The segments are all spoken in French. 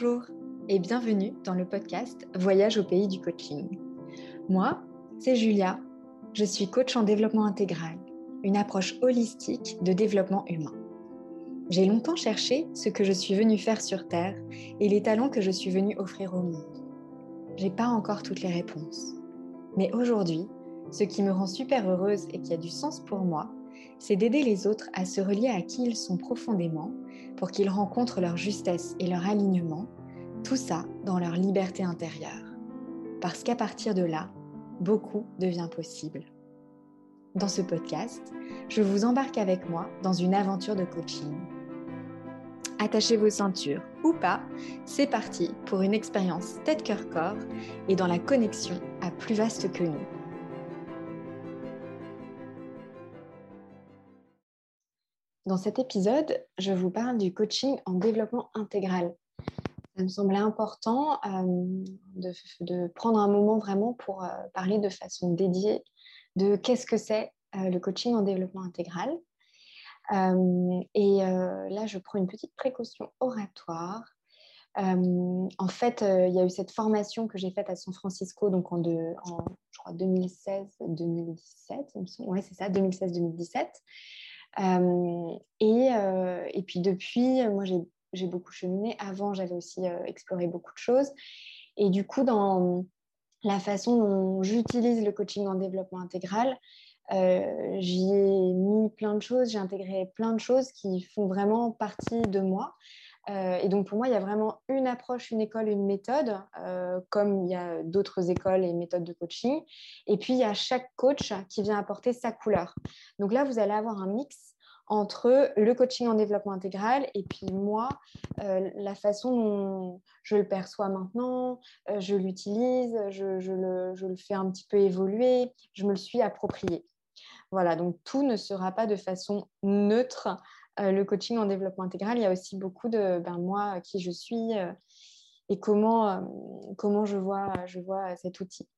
Bonjour et bienvenue dans le podcast Voyage au pays du coaching. Moi, c'est Julia, je suis coach en développement intégral, une approche holistique de développement humain. J'ai longtemps cherché ce que je suis venue faire sur Terre et les talents que je suis venue offrir au monde. J'ai pas encore toutes les réponses. Mais aujourd'hui, ce qui me rend super heureuse et qui a du sens pour moi, c'est d'aider les autres à se relier à qui ils sont profondément pour qu'ils rencontrent leur justesse et leur alignement, tout ça dans leur liberté intérieure. Parce qu'à partir de là, beaucoup devient possible. Dans ce podcast, je vous embarque avec moi dans une aventure de coaching. Attachez vos ceintures ou pas, c'est parti pour une expérience tête-cœur-corps et dans la connexion à plus vaste que nous. Dans cet épisode, je vous parle du coaching en développement intégral. Ça me semblait important de, prendre un moment vraiment pour parler de façon dédiée de qu'est-ce que c'est le coaching en développement intégral. et là, je prends une petite précaution oratoire. en fait, il y a eu cette formation que j'ai faite à San Francisco, donc en, en je crois 2016-2017. Oui, c'est ça, 2016-2017. Euh, et, et, puis depuis, moi, j'ai beaucoup cheminé. Avant, j'avais aussi euh, exploré beaucoup de choses. Et du coup, dans la façon dont j'utilise le coaching en développement intégral, j'y ai mis plein de choses, j'ai intégré plein de choses qui font vraiment partie de moi. Euh, et donc pour moi, il y a vraiment une approche, une école, une méthode, euh, comme il y a d'autres écoles et méthodes de coaching. Et puis il y a chaque coach qui vient apporter sa couleur. Donc là, vous allez avoir un mix entre le coaching en développement intégral et puis moi, euh, la façon dont je le perçois maintenant, je l'utilise, je, le, fais un petit peu évoluer, je me le suis approprié. Voilà, donc tout ne sera pas de façon neutre euh, le coaching en développement intégral, il y a aussi beaucoup de ben, moi, qui je suis euh, et comment, euh, comment je, vois, je vois cet outil.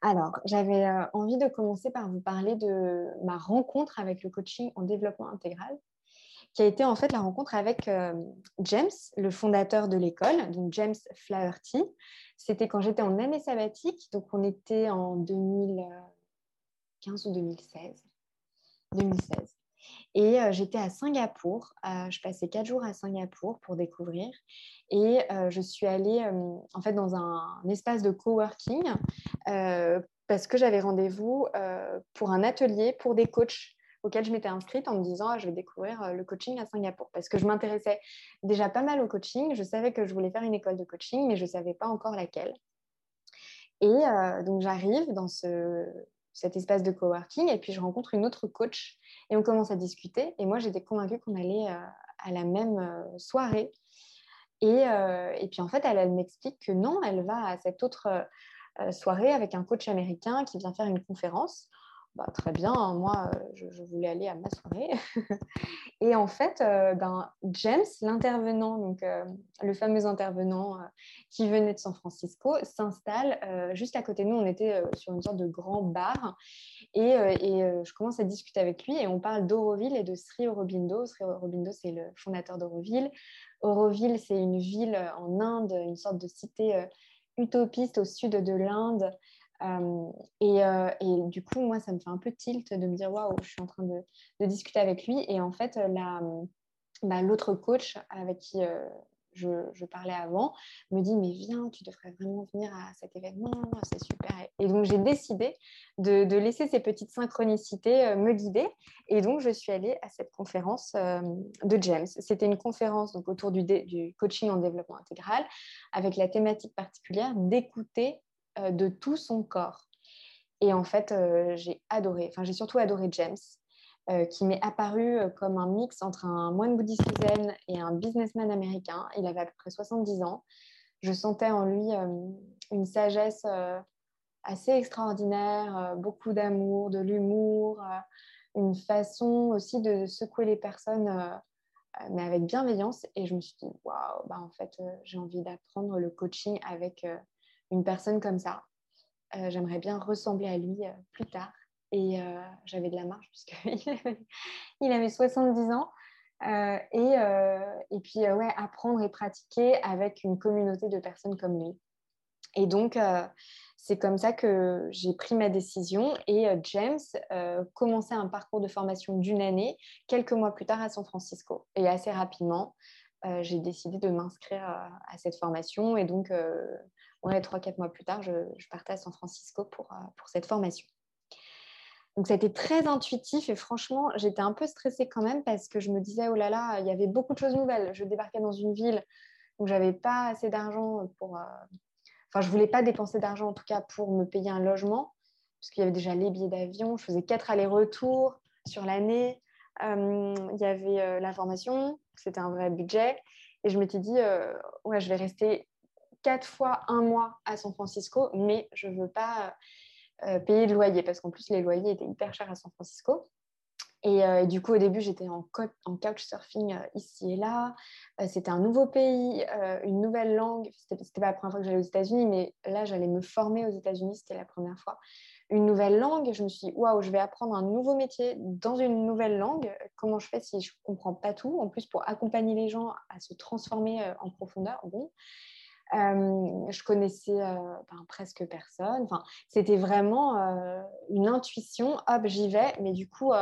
Alors, j'avais envie de commencer par vous parler de ma rencontre avec le coaching en développement intégral, qui a été en fait la rencontre avec James, le fondateur de l'école, donc James Flaherty. C'était quand j'étais en année sabbatique, donc on était en 2015 ou 2016. 2016. Et euh, j'étais à Singapour. Euh, je passais quatre jours à Singapour pour découvrir. Et euh, je suis allée en fait dans un, espace de coworking parce que j'avais rendez-vous pour un atelier pour des coachs auquel je m'étais inscrite en me disant ah, je vais découvrir le coaching à Singapour parce que je m'intéressais déjà pas mal au coaching. Je savais que je voulais faire une école de coaching, mais je ne savais pas encore laquelle. Et donc j'arrive dans ce, cet espace de coworking et puis je rencontre une autre coach et on commence à discuter. Et moi, j'étais convaincue qu'on allait euh, à la même euh, soirée. Et, euh, et, puis en fait, elle, elle m'explique que non, elle va à cette autre soirée avec un coach américain qui vient faire une conférence. Bah, très bien, hein, moi, je, voulais aller à ma soirée. et en fait, ben, James, l'intervenant, donc le fameux intervenant qui venait de San Francisco, s'installe juste à côté de nous. On était sur une sorte de grand bar. Et, et je commence à discuter avec lui et on parle d'Auroville et de Sri Aurobindo. Sri Aurobindo, c'est le fondateur d'Auroville. Auroville, c'est une ville en Inde, une sorte de cité utopiste au sud de l'Inde. Euh, euh, et, du coup, moi, ça me fait un peu tilt de me dire waouh, je suis en train de, discuter avec lui. Et en fait, bah, l'autre coach avec qui euh, je, parlais avant me dit mais viens, tu devrais vraiment venir à cet événement, c'est super. Et donc j'ai décidé de, laisser ces petites synchronicités me guider. Et donc je suis allée à cette conférence de James. C'était une conférence donc, autour du, coaching en développement intégral avec la thématique particulière d'écouter de tout son corps. Et en fait, euh, j'ai adoré, enfin j'ai surtout adoré James, euh, qui m'est apparu comme un mix entre un moine bouddhiste zen et un businessman américain. Il avait à peu près 70 ans. Je sentais en lui une sagesse assez extraordinaire, beaucoup d'amour, de l'humour, une façon aussi de secouer les personnes, mais avec bienveillance. Et je me suis dit, waouh, bah, en fait, j'ai envie d'apprendre le coaching avec une personne comme ça. Euh, j'aimerais bien ressembler à lui euh, plus tard. Et euh, j'avais de la marge puisqu'il avait, il avait 70 ans. et, et, puis, ouais, apprendre et pratiquer avec une communauté de personnes comme lui. Et donc, c'est comme ça que j'ai pris ma décision et James commençait un parcours de formation d'une année quelques mois plus tard à San Francisco. Et assez rapidement, j'ai décidé de m'inscrire à, cette formation. Et donc, ouais, trois, quatre mois plus tard, je, partais à San Francisco pour, pour cette formation. Donc, été très intuitif et franchement, j'étais un peu stressée quand même parce que je me disais, oh là là, il y avait beaucoup de choses nouvelles. Je débarquais dans une ville où j'avais pas assez d'argent pour, Enfin, je voulais pas dépenser d'argent en tout cas pour me payer un logement, parce qu'il y avait déjà les billets d'avion. Je faisais quatre allers-retours sur l'année. Euh, il y avait euh, la formation, c'était un vrai budget. Et je m'étais dit, euh, ouais, je vais rester quatre fois un mois à San Francisco, mais je ne veux pas payer de loyer, parce qu'en plus, les loyers étaient hyper chers à San Francisco. Euh, et, du coup, au début, j'étais en, en couchsurfing euh, ici et là. Euh, c'était un nouveau pays, une nouvelle langue. C'était pas la première fois que j'allais aux États-Unis, mais là, j'allais me former aux États-Unis. C'était la première fois. Une nouvelle langue. Je me suis dit, waouh, je vais apprendre un nouveau métier dans une nouvelle langue. Comment je fais si je comprends pas tout? En plus, pour accompagner les gens à se transformer en profondeur. Bon. je connaissais ben, presque personne. Enfin, c'était vraiment une intuition. Hop, j'y vais. Mais du coup,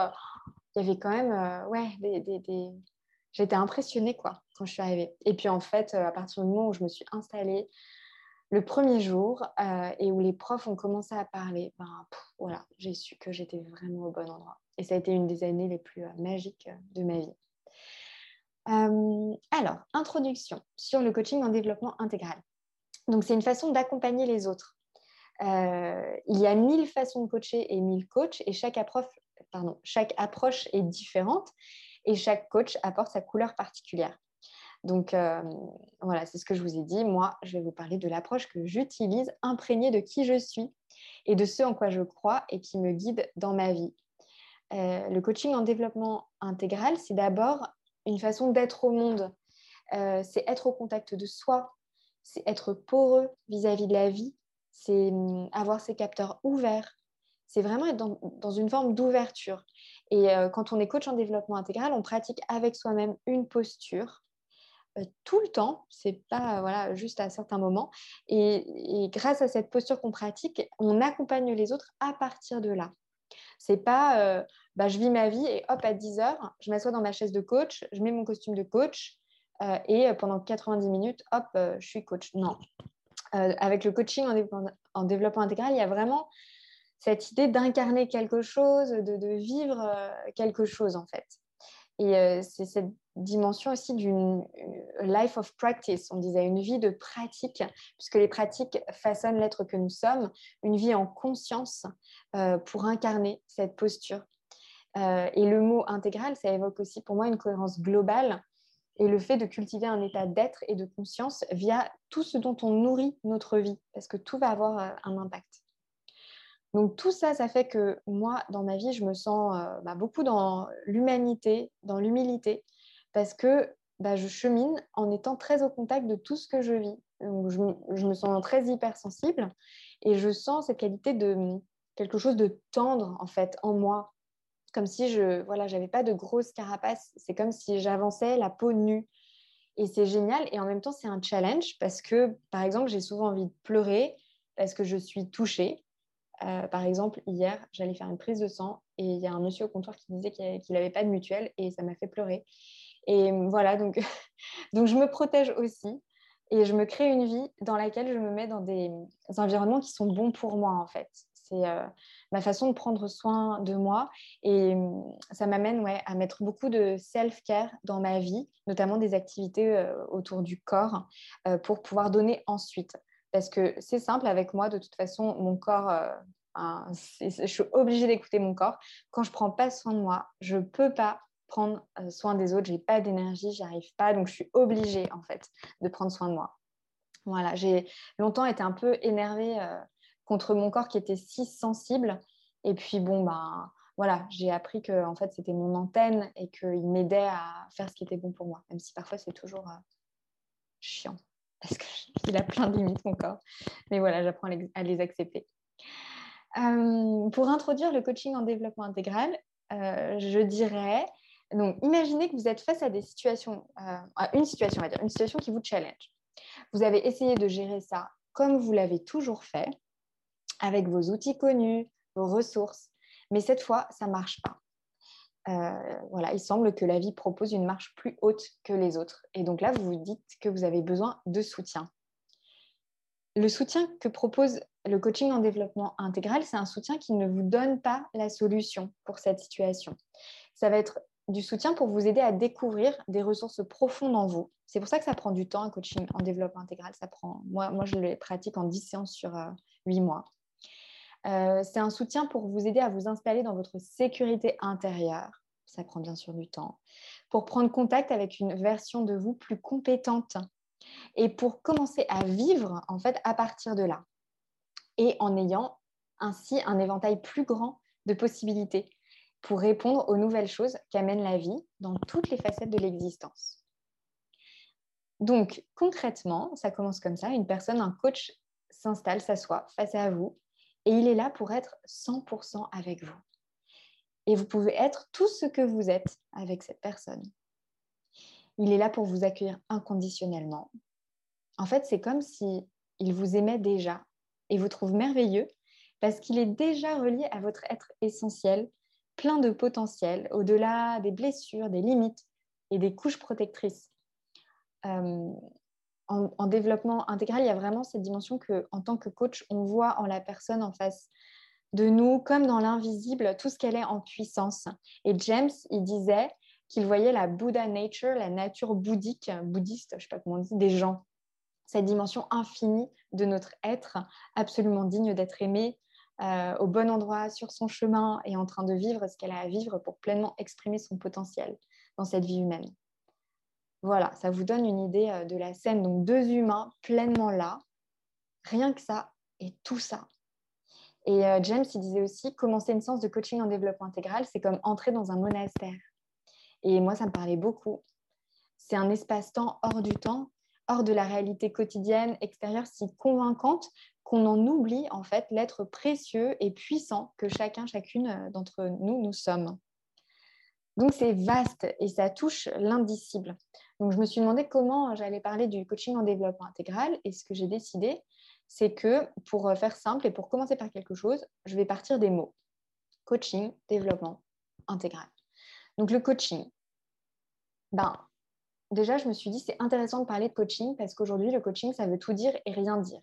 il y avait quand même, euh, ouais, des, j'étais impressionnée quoi quand je suis arrivée. Et puis en fait, euh, à partir du moment où je me suis installée le premier jour euh, et où les profs ont commencé à parler, ben, voilà, j'ai su que j'étais vraiment au bon endroit. Et ça a été une des années les plus magiques de ma vie. Alors, introduction sur le coaching en développement intégral. Donc, c'est une façon d'accompagner les autres. il y a mille façons de coacher et mille coachs, et chaque approche, est différente et chaque coach apporte sa couleur particulière. Donc euh, voilà, c'est ce que je vous ai dit. Moi, je vais vous parler de l'approche que j'utilise, imprégnée de qui je suis et de ce en quoi je crois et qui me guide dans ma vie. Euh, le coaching en développement intégral, c'est d'abord une façon d'être au monde. Euh, c'est être au contact de soi, c'est être poreux vis à -vis de la vie, c'est hum, avoir ses capteurs ouverts, c'est vraiment être dans, une forme d'ouverture. Et euh, quand on est coach en développement intégral, on pratique avec soi-même une posture euh, tout le temps, c'est pas voilà, juste à certains moments. Et, grâce à cette posture qu'on pratique, on accompagne les autres à partir de là. C'est pas euh, bah, je vis ma vie et hop, à 10 heures, je m'assois dans ma chaise de coach, je mets mon costume de coach et pendant 90 minutes, hop, je suis coach. Non. avec le coaching en développement intégral, il y a vraiment cette idée d'incarner quelque chose, de, vivre euh, quelque chose en fait. Et euh, c'est cette dimension aussi d'une euh, life of practice, on disait une vie de pratique, puisque les pratiques façonnent l'être que nous sommes, une vie en conscience pour incarner cette posture. et le mot intégral, ça évoque aussi pour moi une cohérence globale et le fait de cultiver un état d'être et de conscience via tout ce dont on nourrit notre vie, parce que tout va avoir un impact. Donc tout ça, ça fait que moi, dans ma vie, je me sens euh, bah, beaucoup dans l'humanité, dans l'humilité, parce que bah, je chemine en étant très au contact de tout ce que je vis. je, me sens très hypersensible et je sens cette qualité de quelque chose de tendre en fait en moi, comme si je voilà, j'avais pas de grosse carapace. C'est comme si j'avançais la peau nue. Et c'est génial. Et en même temps, c'est un challenge parce que, par exemple, j'ai souvent envie de pleurer parce que je suis touchée. Euh, par exemple, hier, j'allais faire une prise de sang et il y a un monsieur au comptoir qui disait qu'il n'avait pas de mutuelle et ça m'a fait pleurer. Et voilà, donc, je me protège aussi et je me crée une vie dans laquelle je me mets dans des, environnements qui sont bons pour moi en fait. C'est euh, ma façon de prendre soin de moi et ça m'amène ouais, à mettre beaucoup de self-care dans ma vie, notamment des activités euh, autour du corps pour pouvoir donner ensuite. Parce que c'est simple avec moi, de toute façon, mon corps, euh, je suis obligée d'écouter mon corps. Quand je ne prends pas soin de moi, je ne peux pas prendre euh, soin des autres. Je n'ai pas d'énergie, j'y arrive pas. Donc, je suis obligée, en fait, de prendre soin de moi. Voilà, j'ai longtemps été un peu énervée euh, contre mon corps qui était si sensible. Et puis, bon, ben, voilà, j'ai appris que en fait, c'était mon antenne et qu'il m'aidait à faire ce qui était bon pour moi, même si parfois c'est toujours chiant parce qu'il a plein de limites, mon corps. Mais voilà, j'apprends à les accepter. Euh, pour introduire le coaching en développement intégral, euh, je dirais Donc, imaginez que vous êtes face à des situations, euh, une situation, on va dire, une situation qui vous challenge. Vous avez essayé de gérer ça comme vous l'avez toujours fait, avec vos outils connus, vos ressources, mais cette fois, ça ne marche pas. Euh, voilà, il semble que la vie propose une marche plus haute que les autres. Et donc là, vous vous dites que vous avez besoin de soutien. Le soutien que propose le coaching en développement intégral, c'est un soutien qui ne vous donne pas la solution pour cette situation. Ça va être du soutien pour vous aider à découvrir des ressources profondes en vous. C'est pour ça que ça prend du temps, un coaching en développement intégral. Ça prend, moi, moi je le pratique en 10 séances sur 8 euh, mois. Euh, c'est un soutien pour vous aider à vous installer dans votre sécurité intérieure. Ça prend bien sûr du temps. Pour prendre contact avec une version de vous plus compétente et pour commencer à vivre en fait à partir de là. Et en ayant ainsi un éventail plus grand de possibilités pour répondre aux nouvelles choses qu'amène la vie dans toutes les facettes de l'existence. Donc, concrètement, ça commence comme ça. Une personne, un coach s'installe, s'assoit face à vous et il est là pour être 100% avec vous. Et vous pouvez être tout ce que vous êtes avec cette personne. Il est là pour vous accueillir inconditionnellement. En fait, c'est comme si il vous aimait déjà et vous trouve merveilleux parce qu'il est déjà relié à votre être essentiel plein de potentiel, au-delà des blessures, des limites et des couches protectrices. Euh, en, développement intégral, il y a vraiment cette dimension que, en tant que coach, on voit en la personne en face de nous, comme dans l'invisible, tout ce qu'elle est en puissance. Et James, il disait qu'il voyait la Buddha nature, la nature bouddhique, bouddhiste, je ne sais pas comment on dit, des gens. Cette dimension infinie de notre être, absolument digne d'être aimé, euh, au bon endroit sur son chemin et en train de vivre ce qu'elle a à vivre pour pleinement exprimer son potentiel dans cette vie humaine. Voilà, ça vous donne une idée euh, de la scène. Donc deux humains pleinement là, rien que ça et tout ça. Et euh, James, il disait aussi, commencer une séance de coaching en développement intégral, c'est comme entrer dans un monastère. Et moi, ça me parlait beaucoup. C'est un espace-temps hors du temps, hors de la réalité quotidienne extérieure si convaincante qu'on en oublie en fait l'être précieux et puissant que chacun, chacune euh, d'entre nous, nous sommes. Donc c'est vaste et ça touche l'indicible. Donc je me suis demandé comment j'allais parler du coaching en développement intégral et ce que j'ai décidé, c'est que pour euh, faire simple et pour commencer par quelque chose, je vais partir des mots. Coaching, développement intégral. Donc le coaching, ben, déjà je me suis dit c'est intéressant de parler de coaching parce qu'aujourd'hui le coaching ça veut tout dire et rien dire.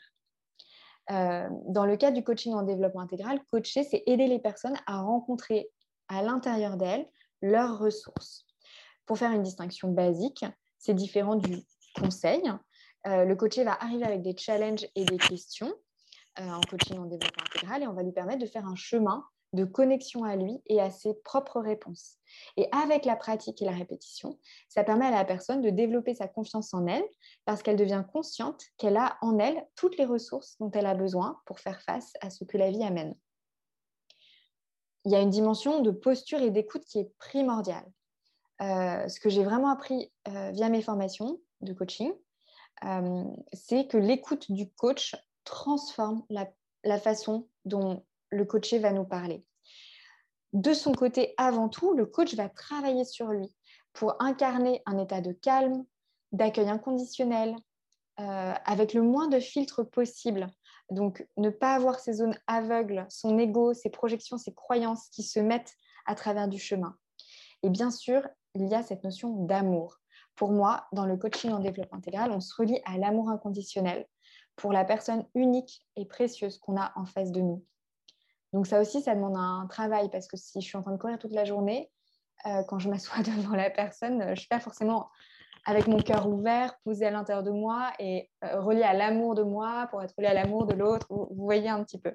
Euh, dans le cas du coaching en développement intégral, coacher, c'est aider les personnes à rencontrer à l'intérieur d'elles leurs ressources. Pour faire une distinction basique, c'est différent du conseil. Euh, le coaché va arriver avec des challenges et des questions euh, en coaching en développement intégral et on va lui permettre de faire un chemin de connexion à lui et à ses propres réponses. Et avec la pratique et la répétition, ça permet à la personne de développer sa confiance en elle parce qu'elle devient consciente qu'elle a en elle toutes les ressources dont elle a besoin pour faire face à ce que la vie amène. Il y a une dimension de posture et d'écoute qui est primordiale. Euh, ce que j'ai vraiment appris euh, via mes formations de coaching, euh, c'est que l'écoute du coach transforme la, la façon dont le coaché va nous parler. De son côté, avant tout, le coach va travailler sur lui pour incarner un état de calme, d'accueil inconditionnel, euh, avec le moins de filtres possible. Donc, ne pas avoir ces zones aveugles, son ego, ses projections, ses croyances qui se mettent à travers du chemin. Et bien sûr, il y a cette notion d'amour. Pour moi, dans le coaching en développement intégral, on se relie à l'amour inconditionnel pour la personne unique et précieuse qu'on a en face de nous. Donc ça aussi, ça demande un travail parce que si je suis en train de courir toute la journée, euh, quand je m'assois devant la personne, je ne suis pas forcément avec mon cœur ouvert, posé à l'intérieur de moi et euh, relié à l'amour de moi pour être relié à l'amour de l'autre. Vous, voyez un petit peu.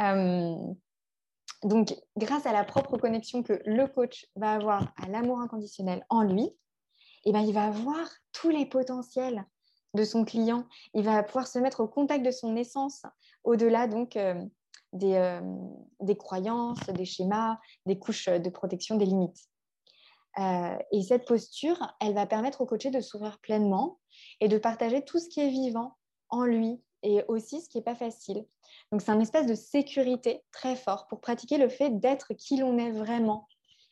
Euh, donc, grâce à la propre connexion que le coach va avoir à l'amour inconditionnel en lui, eh ben, il va avoir tous les potentiels de son client. Il va pouvoir se mettre au contact de son essence, au-delà donc euh, des, croyances, des schémas, des couches de protection, des limites. Euh, et cette posture, elle va permettre au coaché de s'ouvrir pleinement et de partager tout ce qui est vivant en lui et aussi ce qui n'est pas facile. Donc c'est un espace de sécurité très fort pour pratiquer le fait d'être qui l'on est vraiment.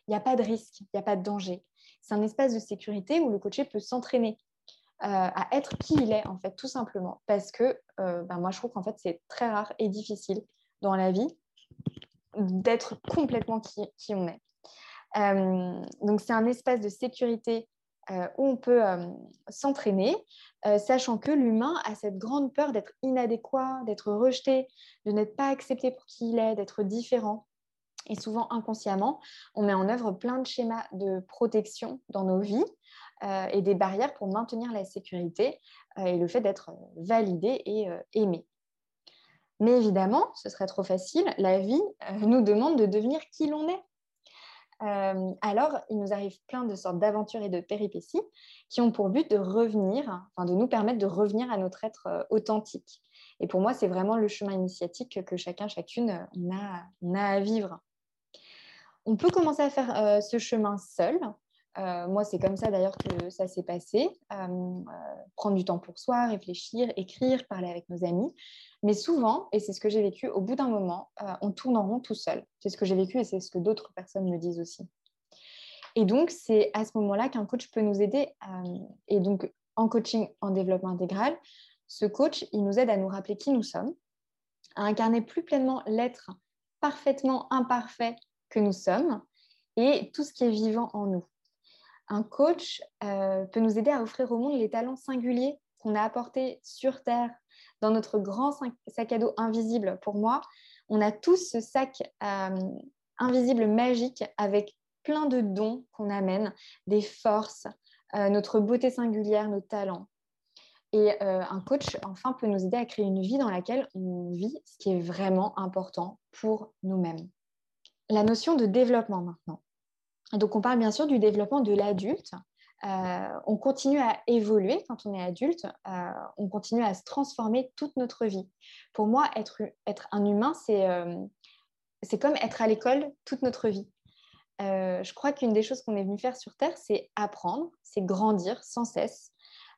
il n'y a pas de risque, il n'y a pas de danger. C'est un espace de sécurité où le coaché peut s'entraîner euh, à être qui il est, en fait, tout simplement. Parce que ben, moi, je trouve qu'en fait, c'est très rare et difficile dans la vie d'être complètement qui, on est. Euh, donc, c'est un espace de sécurité où on peut s'entraîner, sachant que l'humain a cette grande peur d'être inadéquat, d'être rejeté, de n'être pas accepté pour qui il est, d'être différent. Et souvent inconsciemment, on met en œuvre plein de schémas de protection dans nos vies euh, et des barrières pour maintenir la sécurité euh, et le fait d'être validé et euh, aimé. Mais évidemment, ce serait trop facile. La vie nous demande de devenir qui l'on est. alors, il nous arrive plein de sortes d'aventures et de péripéties qui ont pour but de revenir, enfin de nous permettre de revenir à notre être authentique. Et pour moi, c'est vraiment le chemin initiatique que chacun, chacune, a, on a à vivre. On peut commencer à faire euh, ce chemin seul. Euh, moi, c'est comme ça d'ailleurs que ça s'est passé. Euh, prendre du temps pour soi, réfléchir, écrire, parler avec nos amis. Mais souvent, et c'est ce que j'ai vécu, au bout d'un moment, on tourne en rond tout seul. C'est ce que j'ai vécu et c'est ce que d'autres personnes me disent aussi. Et donc, c'est à ce moment-là qu'un coach peut nous aider. et donc, en coaching en développement intégral, ce coach, il nous aide à nous rappeler qui nous sommes, à incarner plus pleinement l'être parfaitement imparfait que nous sommes et tout ce qui est vivant en nous. Un coach euh, peut nous aider à offrir au monde les talents singuliers qu'on a apportés sur Terre dans notre grand sac à dos invisible. Pour moi, on a tous ce sac euh, invisible magique avec plein de dons qu'on amène, des forces, euh, notre beauté singulière, nos talents. Et un coach, enfin, peut nous aider à créer une vie dans laquelle on vit ce qui est vraiment important pour nous-mêmes la notion de développement maintenant. Donc, on parle bien sûr du développement de l'adulte. Euh, on continue à évoluer quand on est adulte, euh, on continue à se transformer toute notre vie. Pour moi, être, être un humain, c'est euh, comme être à l'école toute notre vie. je crois qu'une des choses qu'on est venu faire sur Terre, c'est apprendre, c'est grandir sans cesse.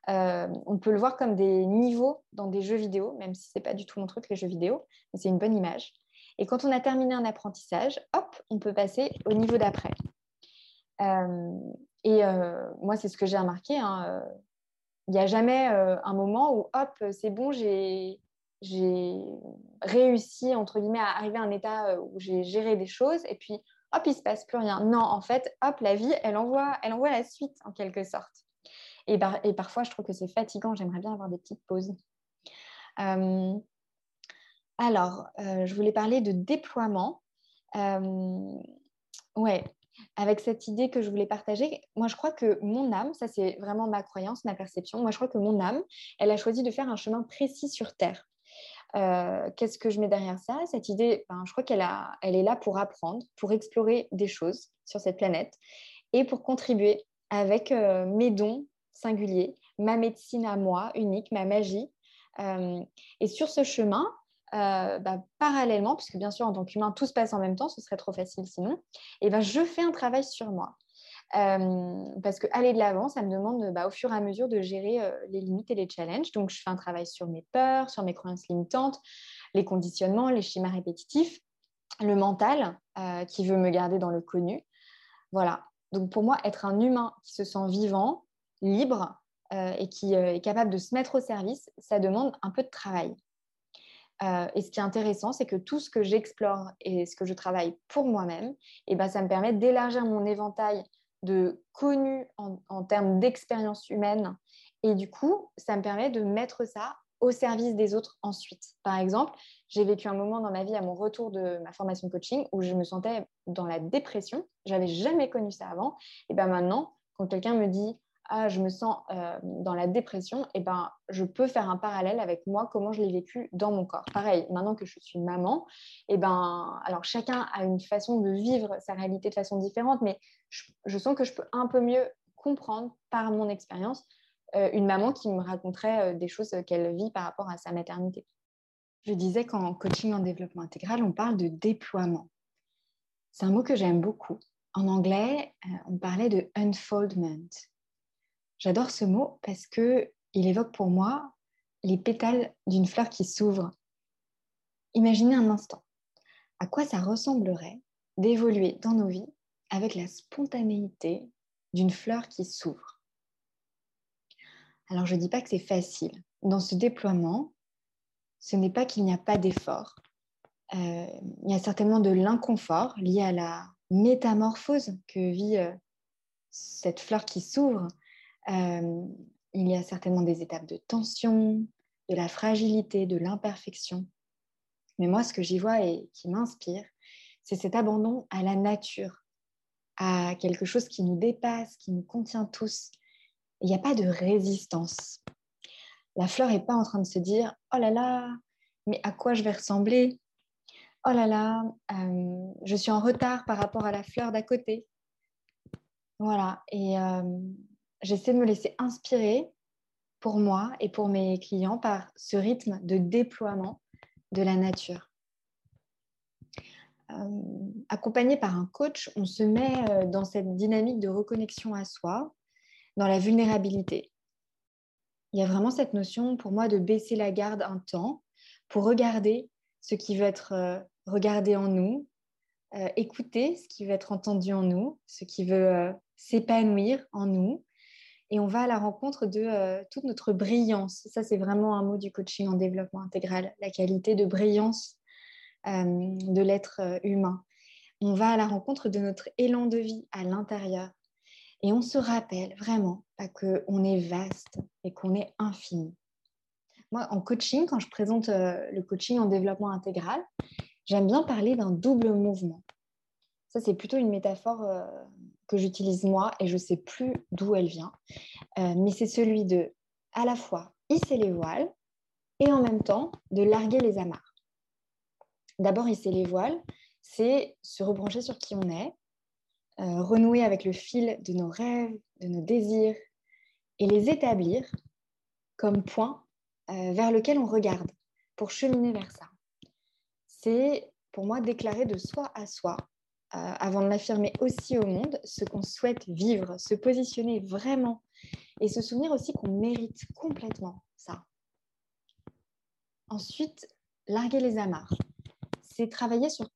on peut le voir comme des niveaux dans des jeux vidéo, même si ce n'est pas du tout mon truc, les jeux vidéo, mais c'est une bonne image. Et quand on a terminé un apprentissage, hop, on peut passer au niveau d'après. Euh, et euh, moi, c'est ce que j'ai remarqué. Hein, euh, il n'y a jamais un moment où, hop, c'est bon, j'ai réussi, entre guillemets, à arriver à un état où j'ai géré des choses, et puis, hop, il se passe plus rien. Non, en fait, hop, la vie, elle envoie, elle envoie la suite, en quelque sorte. Et, parfois, je trouve que c'est fatigant. J'aimerais bien avoir des petites pauses. Alors, je voulais parler de déploiement. Ouais, avec cette idée que je voulais partager, moi je crois que mon âme, ça c'est vraiment ma croyance, ma perception, moi je crois que mon âme, elle a choisi de faire un chemin précis sur Terre. Euh, qu'est-ce que je mets derrière ça? Cette idée, ben, je crois qu'elle elle est là pour apprendre, pour explorer des choses sur cette planète et pour contribuer avec mes dons singuliers, ma médecine à moi, unique, ma magie. et sur ce chemin, euh, bah, parallèlement, puisque bien sûr en tant qu'humain tout se passe en même temps, ce serait trop facile sinon, et ben, je fais un travail sur moi. Euh, parce que aller de l'avant, ça me demande bah, au fur et à mesure de gérer euh, les limites et les challenges. Donc, je fais un travail sur mes peurs, sur mes croyances limitantes, les conditionnements, les schémas répétitifs, le mental qui veut me garder dans le connu. Voilà. Donc, pour moi, être un humain qui se sent vivant, libre et qui est capable de se mettre au service, ça demande un peu de travail. Euh, et ce qui est intéressant, c'est que tout ce que j'explore et ce que je travaille pour moi-même, eh ben, ça me permet d'élargir mon éventail de connus en, termes d'expérience humaine. Et du coup, ça me permet de mettre ça au service des autres ensuite. Par exemple, j'ai vécu un moment dans ma vie à mon retour de ma formation coaching où je me sentais dans la dépression. J'avais jamais connu ça avant. Et ben maintenant, quand quelqu'un me dit ah, je me sens euh, dans la dépression, et eh ben, je peux faire un parallèle avec moi, comment je l'ai vécu dans mon corps. Pareil, maintenant que je suis maman, et eh ben, alors chacun a une façon de vivre sa réalité de façon différente, mais je, sens que je peux un peu mieux comprendre par mon expérience euh, une maman qui me raconterait euh, des choses qu'elle vit par rapport à sa maternité. Je disais qu'en coaching en développement intégral, on parle de déploiement. C'est un mot que j'aime beaucoup. En anglais, on parlait de unfoldment. J'adore ce mot parce que il évoque pour moi les pétales d'une fleur qui s'ouvre. Imaginez un instant à quoi ça ressemblerait d'évoluer dans nos vies avec la spontanéité d'une fleur qui s'ouvre? Alors je ne dis pas que c'est facile. Dans ce déploiement, ce n'est pas qu'il n'y a pas d'effort. Euh, il y a certainement de l'inconfort lié à la métamorphose que vit euh, cette fleur qui s'ouvre. Euh, il y a certainement des étapes de tension, de la fragilité, de l'imperfection. Mais moi, ce que j'y vois et qui m'inspire, c'est cet abandon à la nature, à quelque chose qui nous dépasse, qui nous contient tous. Il n'y a pas de résistance. La fleur n'est pas en train de se dire Oh là là, mais à quoi je vais ressembler? Oh là là, euh, je suis en retard par rapport à la fleur d'à côté. Voilà, et euh, j'essaie de me laisser inspirer pour moi et pour mes clients par ce rythme de déploiement de la nature. Euh, accompagné par un coach, on se met euh, dans cette dynamique de reconnexion à soi, dans la vulnérabilité. Il y a vraiment cette notion pour moi de baisser la garde un temps pour regarder ce qui veut être euh, regardé en nous, écouter ce qui veut être entendu en nous, ce qui veut s'épanouir en nous. Et on va à la rencontre de toute notre brillance. Ça, c'est vraiment un mot du coaching en développement intégral, la qualité de brillance euh, de l'être euh, humain. On va à la rencontre de notre élan de vie à l'intérieur. Et on se rappelle vraiment qu'on est vaste et qu'on est infini. Moi, en coaching, quand je présente euh, le coaching en développement intégral, j'aime bien parler d'un double mouvement. Ça, c'est plutôt une métaphore que j'utilise moi et je ne sais plus d'où elle vient. mais c'est celui de, à la fois, hisser les voiles et en même temps de larguer les amarres. D'abord, hisser les voiles, c'est se rebrancher sur qui on est, euh, renouer avec le fil de nos rêves, de nos désirs, et les établir comme point euh, vers lequel on regarde pour cheminer vers ça. C'est pour moi déclarer de soi à soi, euh, avant de l'affirmer aussi au monde, ce qu'on souhaite vivre, se positionner vraiment et se souvenir aussi qu'on mérite complètement ça. Ensuite, larguer les amarres c'est travailler sur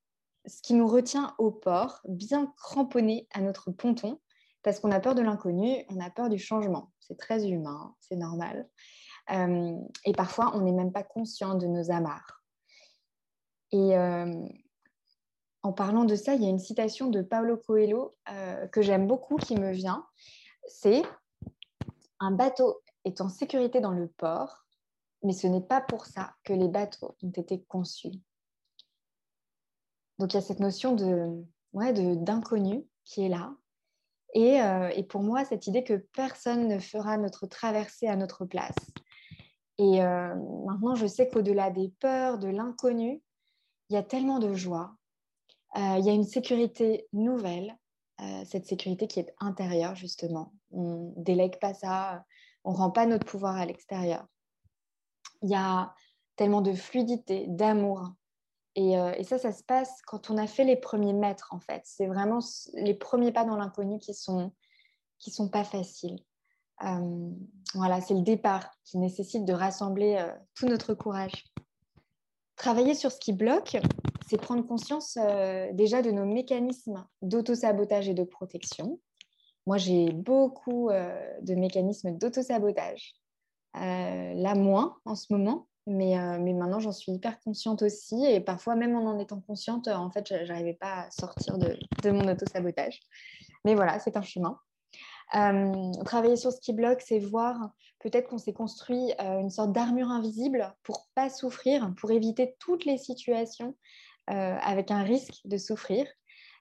ce qui nous retient au port, bien cramponné à notre ponton, parce qu'on a peur de l'inconnu, on a peur du changement. C'est très humain, c'est normal. Euh, et parfois, on n'est même pas conscient de nos amarres. Et euh, en parlant de ça, il y a une citation de Paulo Coelho euh, que j'aime beaucoup qui me vient. C'est Un bateau est en sécurité dans le port, mais ce n'est pas pour ça que les bateaux ont été conçus. Donc il y a cette notion de ouais, d'inconnu qui est là. Et, euh, et, pour moi, cette idée que personne ne fera notre traversée à notre place. Et euh, maintenant, je sais qu'au-delà des peurs, de l'inconnu, il y a tellement de joie. Euh, il y a une sécurité nouvelle, cette sécurité qui est intérieure, justement. On délègue pas ça, on rend pas notre pouvoir à l'extérieur. Il y a tellement de fluidité, d'amour, euh, et, ça, ça se passe quand on a fait les premiers mètres, en fait. C'est vraiment les premiers pas dans l'inconnu qui sont, qui sont pas faciles. Euh, voilà, c'est le départ qui nécessite de rassembler euh, tout notre courage. Travailler sur ce qui bloque, c'est prendre conscience déjà de nos mécanismes d'auto-sabotage et de protection. Moi, j'ai beaucoup de mécanismes d'auto-sabotage. là, moins en ce moment, mais, euh, mais maintenant, j'en suis hyper consciente aussi. Et parfois, même en en étant consciente, en fait, je n'arrivais pas à sortir de, de mon auto-sabotage. Mais voilà, c'est un chemin. Euh, travailler sur ce qui bloque, c'est voir peut-être qu'on s'est construit euh, une sorte d'armure invisible pour pas souffrir, pour éviter toutes les situations avec un risque de souffrir.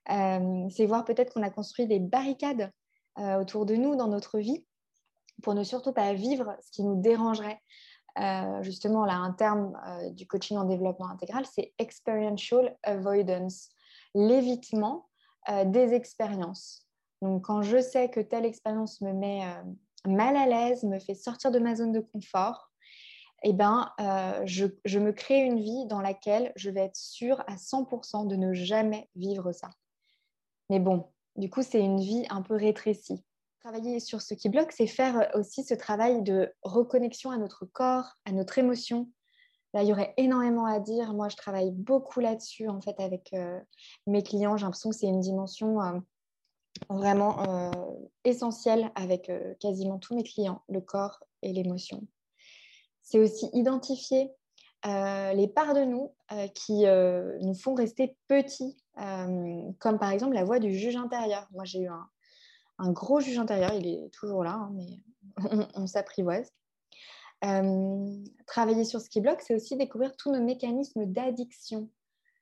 c'est voir peut-être qu'on a construit des barricades autour de nous dans notre vie pour ne surtout pas vivre ce qui nous dérangerait. Euh, justement, là, un terme euh, du coaching en développement intégral, c'est experiential avoidance, l'évitement euh, des expériences. Donc, quand je sais que telle expérience me met mal à l'aise, me fait sortir de ma zone de confort, eh ben, je, je, me crée une vie dans laquelle je vais être sûre à 100% de ne jamais vivre ça. Mais bon, du coup, c'est une vie un peu rétrécie. Travailler sur ce qui bloque, c'est faire euh, aussi ce travail de reconnexion à notre corps, à notre émotion. Là, il y aurait énormément à dire. Moi, je travaille beaucoup là-dessus, en fait, avec euh, mes clients. J'ai l'impression que c'est une dimension euh, vraiment essentiel avec quasiment tous mes clients, le corps et l'émotion. C'est aussi identifier les parts de nous qui nous font rester petits, comme par exemple la voix du juge intérieur. Moi, j'ai eu un, gros juge intérieur, il est toujours là, hein, mais on, s'apprivoise. travailler sur ce qui bloque, c'est aussi découvrir tous nos mécanismes d'addiction.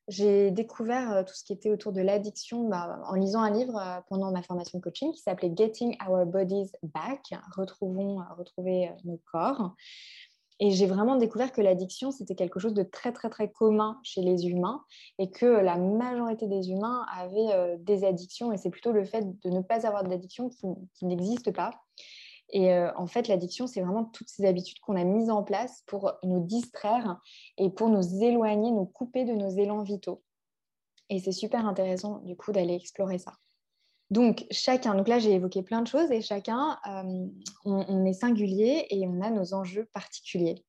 J'ai découvert tout ce qui était autour de l'addiction bah, en lisant un livre pendant ma formation de coaching qui s'appelait Getting Our Bodies Back, Retrouvons, retrouver nos corps. Et j'ai vraiment découvert que l'addiction, c'était quelque chose de très, très, très commun chez les humains et que la majorité des humains avaient des addictions. Et c'est plutôt le fait de ne pas avoir d'addiction qui, qui n'existe pas. Et en fait, l'addiction, c'est vraiment toutes ces habitudes qu'on a mises en place pour nous distraire et pour nous éloigner, nous couper de nos élans vitaux. Et c'est super intéressant, du coup, d'aller explorer ça. Donc, chacun, donc là, j'ai évoqué plein de choses et chacun, on, est singulier et on a nos enjeux particuliers.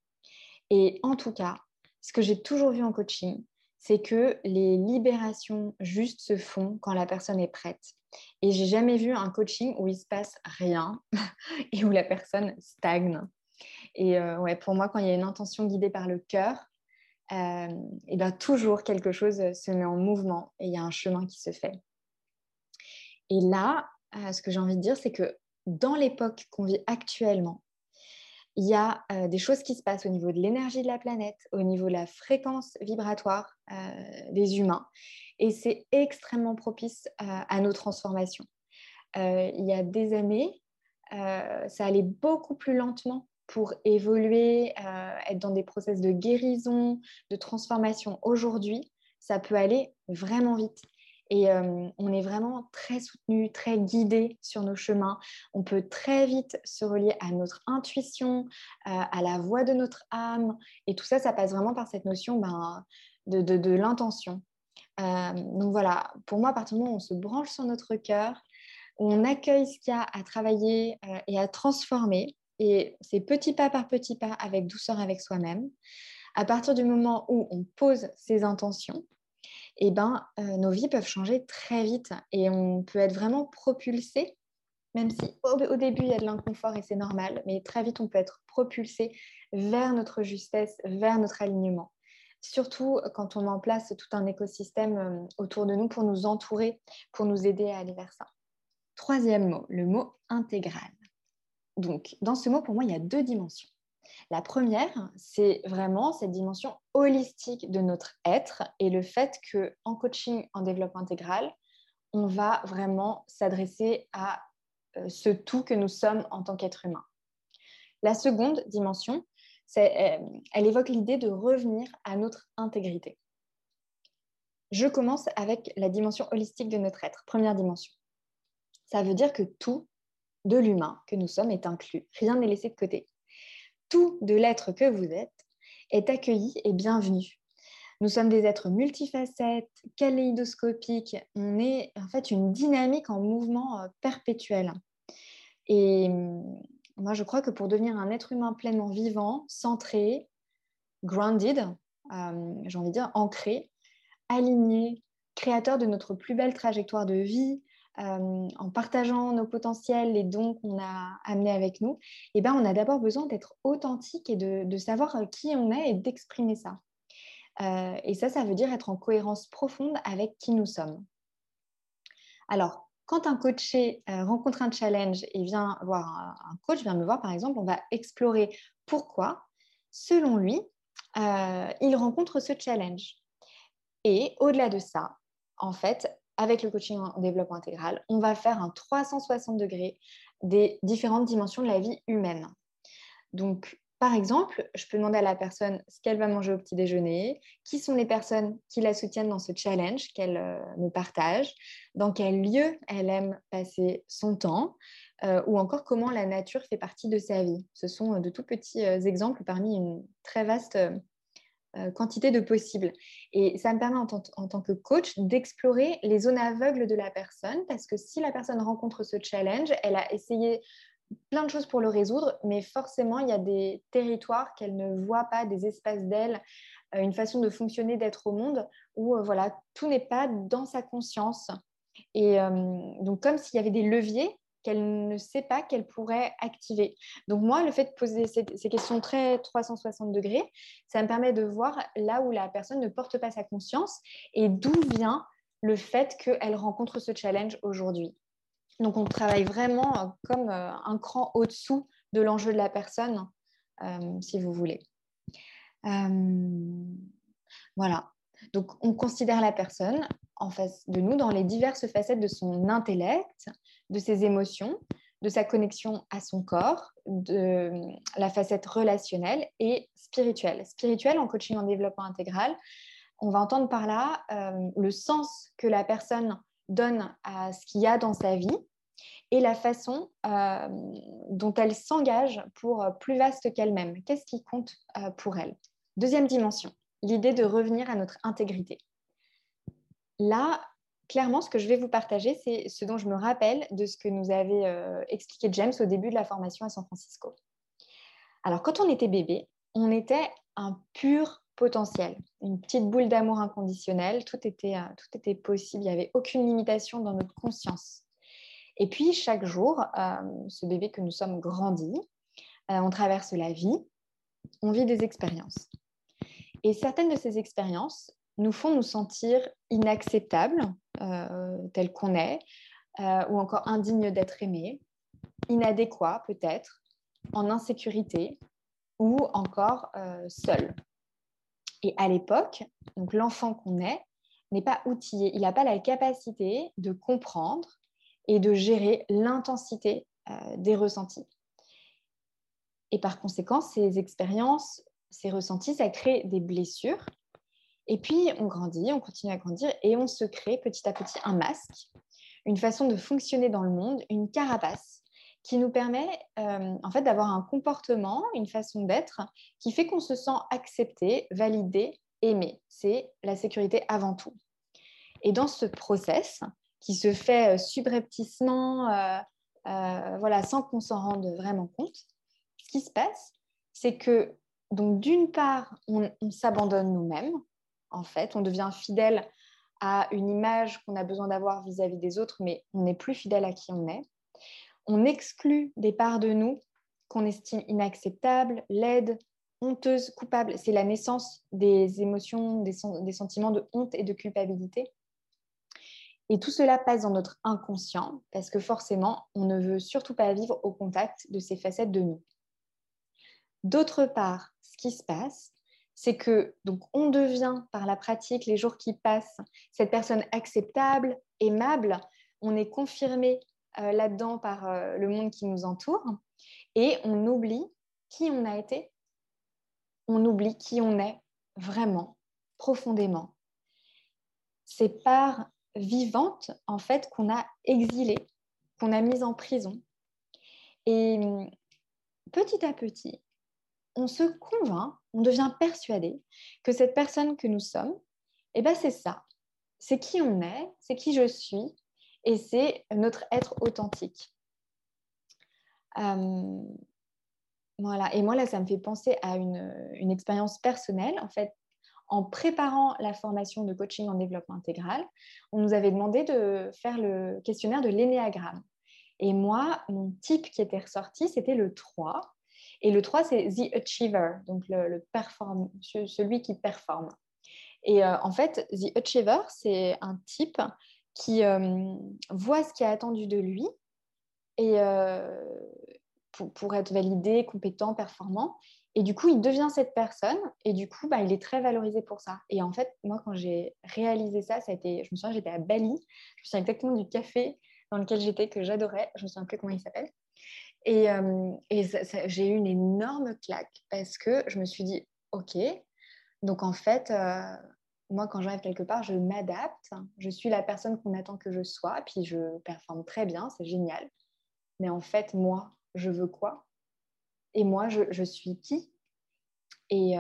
Et en tout cas, ce que j'ai toujours vu en coaching, c'est que les libérations justes se font quand la personne est prête. Et j'ai jamais vu un coaching où il se passe rien et où la personne stagne. Et euh, ouais, pour moi, quand il y a une intention guidée par le cœur, euh, et ben, toujours quelque chose se met en mouvement et il y a un chemin qui se fait. Et là, euh, ce que j'ai envie de dire, c'est que dans l'époque qu'on vit actuellement, il y a des choses qui se passent au niveau de l'énergie de la planète, au niveau de la fréquence vibratoire des humains et c'est extrêmement propice à, nos transformations. Euh, il y a des années, euh, ça allait beaucoup plus lentement pour évoluer, euh, être dans des process de guérison, de transformation. Aujourd'hui, ça peut aller vraiment vite. Et on est vraiment très soutenu, très guidé sur nos chemins. On peut très vite se relier à notre intuition, à la voix de notre âme. Et tout ça, ça passe vraiment par cette notion ben, de, l'intention. Euh, donc voilà, pour moi, à partir du moment où on se branche sur notre cœur, on accueille ce qu'il y a à travailler euh, et à transformer, et c'est petit pas par petit pas, avec douceur avec soi-même, à partir du moment où on pose ses intentions, eh ben, euh, nos vies peuvent changer très vite et on peut être vraiment propulsé, même si au début il y a de l'inconfort et c'est normal, mais très vite on peut être propulsé vers notre justesse, vers notre alignement surtout quand on met en place tout un écosystème euh, autour de nous pour nous entourer, pour nous aider à aller vers ça. Troisième mot, le mot intégral. Donc, dans ce mot, pour moi, il y a deux dimensions. La première, c'est vraiment cette dimension holistique de notre être et le fait que en coaching en développement intégral, on va vraiment s'adresser à euh, ce tout que nous sommes en tant qu'être humain. La seconde dimension, euh, elle évoque l'idée de revenir à notre intégrité. Je commence avec la dimension holistique de notre être, première dimension. Ça veut dire que tout de l'humain que nous sommes est inclus, rien n'est laissé de côté. Tout de l'être que vous êtes est accueilli et bienvenu. Nous sommes des êtres multifacettes, kaléidoscopiques. On est en fait une dynamique en mouvement euh, perpétuel. Et moi, je crois que pour devenir un être humain pleinement vivant, centré, grounded, euh, j'ai envie de dire ancré, aligné, créateur de notre plus belle trajectoire de vie, euh, en partageant nos potentiels, les dons qu'on a amenés avec nous, eh ben, on a d'abord besoin d'être authentique et de, savoir qui on est et d'exprimer ça. Euh, et ça, ça veut dire être en cohérence profonde avec qui nous sommes. Alors, quand un coaché euh, rencontre un challenge et vient voir un, coach, vient me voir par exemple, on va explorer pourquoi, selon lui, euh, il rencontre ce challenge. Et au-delà de ça, en fait, avec le coaching en développement intégral, on va faire un 360 degrés des différentes dimensions de la vie humaine. Donc, par exemple, je peux demander à la personne ce qu'elle va manger au petit déjeuner, qui sont les personnes qui la soutiennent dans ce challenge qu'elle euh, me partage, dans quel lieu elle aime passer son temps, euh, ou encore comment la nature fait partie de sa vie. Ce sont euh, de tout petits exemples parmi une très vaste quantité de possibles. Et ça me permet en, en tant que coach d'explorer les zones aveugles de la personne, parce que si la personne rencontre ce challenge, elle a essayé plein de choses pour le résoudre, mais forcément, il y a des territoires qu'elle ne voit pas, des espaces d'elle, euh, une façon de fonctionner, d'être au monde, où euh, voilà, tout n'est pas dans sa conscience. Et donc, comme s'il y avait des leviers qu'elle ne sait pas qu'elle pourrait activer. Donc moi, le fait de poser ces, questions très 360 degrés, ça me permet de voir là où la personne ne porte pas sa conscience et d'où vient le fait qu'elle rencontre ce challenge aujourd'hui. Donc on travaille vraiment euh, comme euh, un cran au-dessous de l'enjeu de la personne, euh, si vous voulez. voilà. Donc on considère la personne en face de nous dans les diverses facettes de son intellect, de ses émotions, de sa connexion à son corps, de la facette relationnelle et spirituelle. Spirituelle en coaching en développement intégral, on va entendre par là euh, le sens que la personne donne à ce qu'il y a dans sa vie et la façon euh, dont elle s'engage pour plus vaste qu'elle-même. Qu'est-ce qui compte euh, pour elle? Deuxième dimension, l'idée de revenir à notre intégrité. Là, clairement, ce que je vais vous partager, c'est ce dont je me rappelle de ce que nous avait euh, expliqué James au début de la formation à San Francisco. Alors, quand on était bébé, on était un pur potentiel, une petite boule d'amour inconditionnel, tout était, euh, tout était possible, il n'y avait aucune limitation dans notre conscience. Et puis, chaque jour, euh, ce bébé que nous sommes grandit, on traverse la vie, on vit des expériences. Et certaines de ces expériences nous font nous sentir inacceptables, euh, tels qu'on est, euh, ou encore indignes d'être aimés, inadéquats peut-être, en insécurité, ou encore euh, seuls. Et à l'époque, l'enfant qu'on est n'est pas outillé, il n'a pas la capacité de comprendre et de gérer l'intensité des ressentis. Et par conséquent, ces expériences, ces ressentis, ça crée des blessures et puis, on grandit, on continue à grandir et on se crée petit à petit un masque, une façon de fonctionner dans le monde, une carapace qui nous permet euh, en fait d'avoir un comportement, une façon d'être qui fait qu'on se sent accepté, validé, aimé. C'est la sécurité avant tout. Et dans ce process qui se fait euh, subrepticement, euh, voilà, sans qu'on s'en rende vraiment compte, ce qui se passe, c'est que donc d'une part, on s'abandonne nous-mêmes, en fait. On devient fidèle à une image qu'on a besoin d'avoir vis-à-vis des autres, mais on n'est plus fidèle à qui on est. On exclut des parts de nous qu'on estime inacceptables, laides, honteuses, coupables. C'est la naissance des émotions, des, des sentiments de honte et de culpabilité. Et tout cela passe dans notre inconscient parce que forcément, on ne veut surtout pas vivre au contact de ces facettes de nous. D'autre part, ce qui se passe, c'est que donc on devient par la pratique, les jours qui passent, cette personne acceptable, aimable. On est confirmé euh, là-dedans par euh, le monde qui nous entoure et on oublie qui on a été. On oublie qui on est vraiment, profondément. Ces parts vivantes, en fait, qu'on a exilées, qu'on a mises en prison. Et petit à petit, on se convainc, on devient persuadé que cette personne que nous sommes, eh ben c'est ça. C'est qui on est, c'est qui je suis, et c'est notre être authentique. Euh, voilà. Et moi, là, ça me fait penser à une, expérience personnelle. En fait, en préparant la formation de coaching en développement intégral, on nous avait demandé de faire le questionnaire de l'énéagramme. Et moi, mon type qui était ressorti, c'était le 3. Et le 3, c'est The Achiever, donc le, celui qui performe. Et euh, en fait, The Achiever, c'est un type qui euh, voit ce qui est attendu de lui et euh, pour, être validé, compétent, performant. Et du coup, il devient cette personne et du coup, bah, il est très valorisé pour ça. Et en fait, moi, quand j'ai réalisé ça, ça a été, je me souviens, j'étais à Bali, je me souviens exactement du café dans lequel j'étais, que j'adorais, je me souviens plus comment il s'appelle. Et, euh, j'ai eu une énorme claque parce que je me suis dit, OK, donc en fait, euh, moi, quand j'arrive quelque part, je m'adapte, je suis la personne qu'on attend que je sois, puis je performe très bien, c'est génial. Mais en fait, moi, je veux quoi? Et moi, je, je suis qui? Et,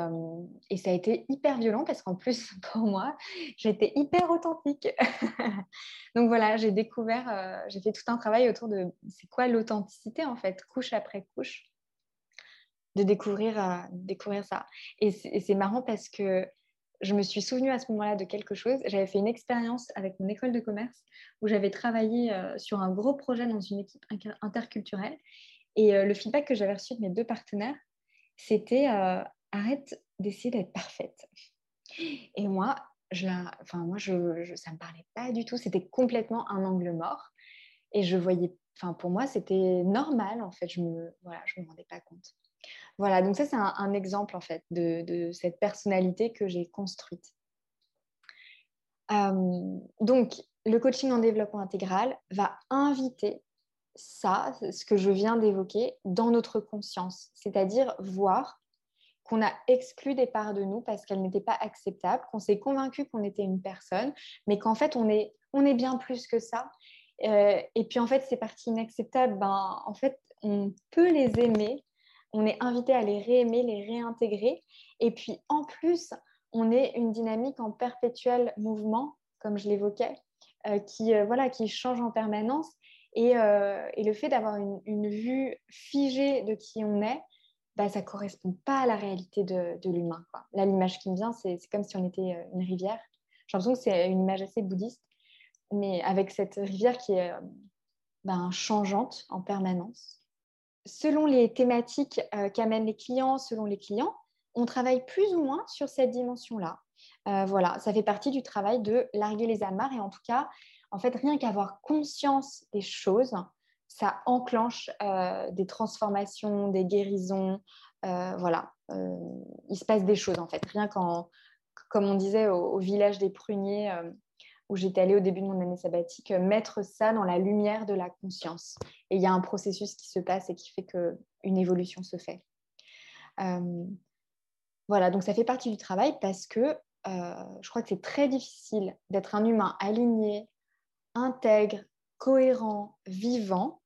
ça a été hyper violent parce qu'en plus, pour moi, j'étais hyper authentique. Donc voilà, j'ai découvert, j'ai fait tout un travail autour de c'est quoi l'authenticité en fait, couche après couche, de découvrir, découvrir ça. Et c'est marrant parce que je me suis souvenue à ce moment-là de quelque chose. J'avais fait une expérience avec mon école de commerce où j'avais travaillé sur un gros projet dans une équipe interculturelle. Et le feedback que j'avais reçu de mes deux partenaires, c'était arrête d'essayer d'être parfaite. Et moi, je enfin, moi je, ça me parlait pas du tout. C'était complètement un angle mort. Et je voyais, enfin, pour moi, c'était normal en fait. Je me, voilà, je me rendais pas compte. Voilà, donc ça, c'est un, exemple en fait de, cette personnalité que j'ai construite. Euh, donc, le coaching en développement intégral va inviter ça, ce que je viens d'évoquer, dans notre conscience, c'est-à-dire voir qu'on a exclu des parts de nous parce qu'elles n'étaient pas acceptables, qu'on s'est convaincu qu'on était une personne, mais qu'en fait, on est, on est bien plus que ça. Euh, et puis, en fait, ces parties inacceptables, ben, en fait, on peut les aimer on est invité à les réaimer, les réintégrer. Et puis en plus, on est une dynamique en perpétuel mouvement, comme je l'évoquais, euh, qui, euh, voilà, qui change en permanence. Et, euh, le fait d'avoir une, vue figée de qui on est, bah, ça correspond pas à la réalité de, l'humain. Là, l'image qui me vient, c'est comme si on était une rivière. J'ai l'impression que c'est une image assez bouddhiste, mais avec cette rivière qui est ben, changeante en permanence selon les thématiques euh, qu'amènent les clients, selon les clients, on travaille plus ou moins sur cette dimension-là. Euh, voilà, ça fait partie du travail de larguer les amarres et en tout cas, en fait, rien qu'avoir conscience des choses, ça enclenche euh, des transformations, des guérisons. voilà, il se passe des choses en fait. Rien qu'en, comme on disait au village des pruniers, où j'étais allée au début de mon année sabbatique, euh, mettre ça dans la lumière de la conscience. Et il y a un processus qui se passe et qui fait qu'une évolution se fait. Euh, voilà, donc ça fait partie du travail parce que euh, je crois que c'est très difficile d'être un humain aligné, intègre, cohérent, vivant,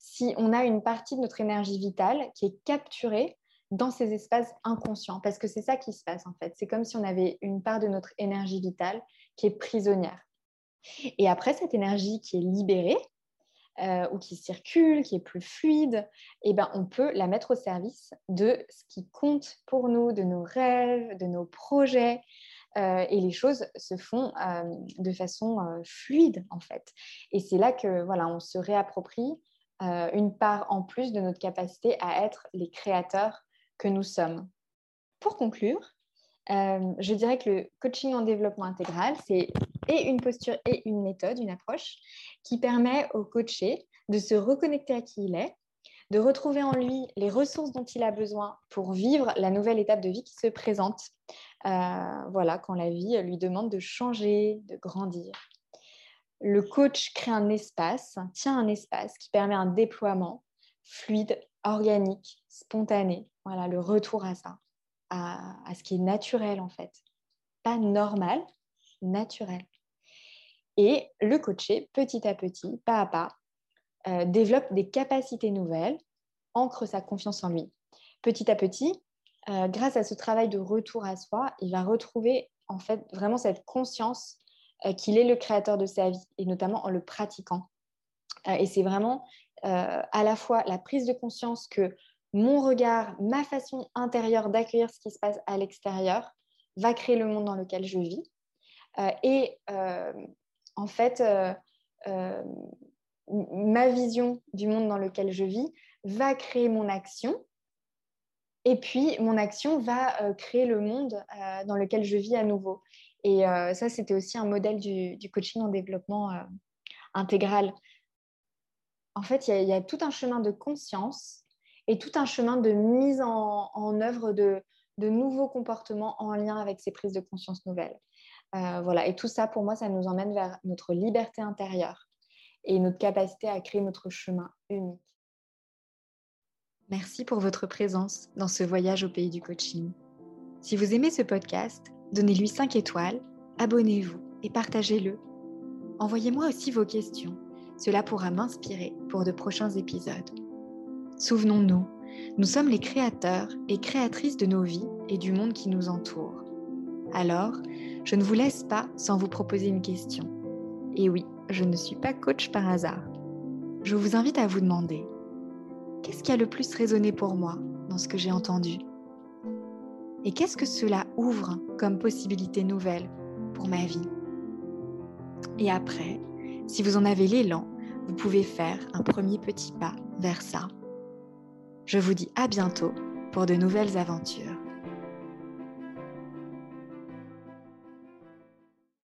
si on a une partie de notre énergie vitale qui est capturée dans ces espaces inconscients, parce que c'est ça qui se passe en fait. C'est comme si on avait une part de notre énergie vitale qui est prisonnière. Et après, cette énergie qui est libérée, euh, ou qui circule, qui est plus fluide, eh ben, on peut la mettre au service de ce qui compte pour nous, de nos rêves, de nos projets. Euh, et les choses se font euh, de façon fluide, en fait. Et c'est là que voilà, on se réapproprie une part en plus de notre capacité à être les créateurs que nous sommes. Pour conclure, euh, je dirais que le coaching en développement intégral, c'est et une posture et une méthode, une approche qui permet au coaché de se reconnecter à qui il est, de retrouver en lui les ressources dont il a besoin pour vivre la nouvelle étape de vie qui se présente. Euh, voilà, quand la vie lui demande de changer, de grandir. Le coach crée un espace, tient un espace qui permet un déploiement fluide, organique, spontané. Voilà, le retour à ça à, ce qui est naturel en fait. Pas normal, naturel. Et le coacher, petit à petit, pas à pas, euh, développe des capacités nouvelles, ancre sa confiance en lui. Petit à petit, euh, grâce à ce travail de retour à soi, il va retrouver en fait vraiment cette conscience qu'il est le créateur de sa vie, et notamment en le pratiquant. et c'est vraiment à la fois la prise de conscience que mon regard, ma façon intérieure d'accueillir ce qui se passe à l'extérieur va créer le monde dans lequel je vis. Euh, et euh, en fait, euh, ma vision du monde dans lequel je vis va créer mon action. Et puis, mon action va créer le monde dans lequel je vis à nouveau. Et ça, c'était aussi un modèle du, coaching en développement intégral. En fait, il y, a tout un chemin de conscience et tout un chemin de mise en, œuvre de, nouveaux comportements en lien avec ces prises de conscience nouvelles. Euh, voilà, et tout ça, pour moi, ça nous emmène vers notre liberté intérieure et notre capacité à créer notre chemin unique. Merci pour votre présence dans ce voyage au pays du coaching. Si vous aimez ce podcast, donnez-lui 5 étoiles, abonnez-vous et partagez-le. Envoyez-moi aussi vos questions, cela pourra m'inspirer pour de prochains épisodes. Souvenons-nous, nous sommes les créateurs et créatrices de nos vies et du monde qui nous entoure. Alors, je ne vous laisse pas sans vous proposer une question. Et oui, je ne suis pas coach par hasard. Je vous invite à vous demander, qu'est-ce qui a le plus résonné pour moi dans ce que j'ai entendu? Et qu'est-ce que cela ouvre comme possibilité nouvelle pour ma vie? Et après, si vous en avez l'élan, vous pouvez faire un premier petit pas vers ça. Je vous dis à bientôt pour de nouvelles aventures.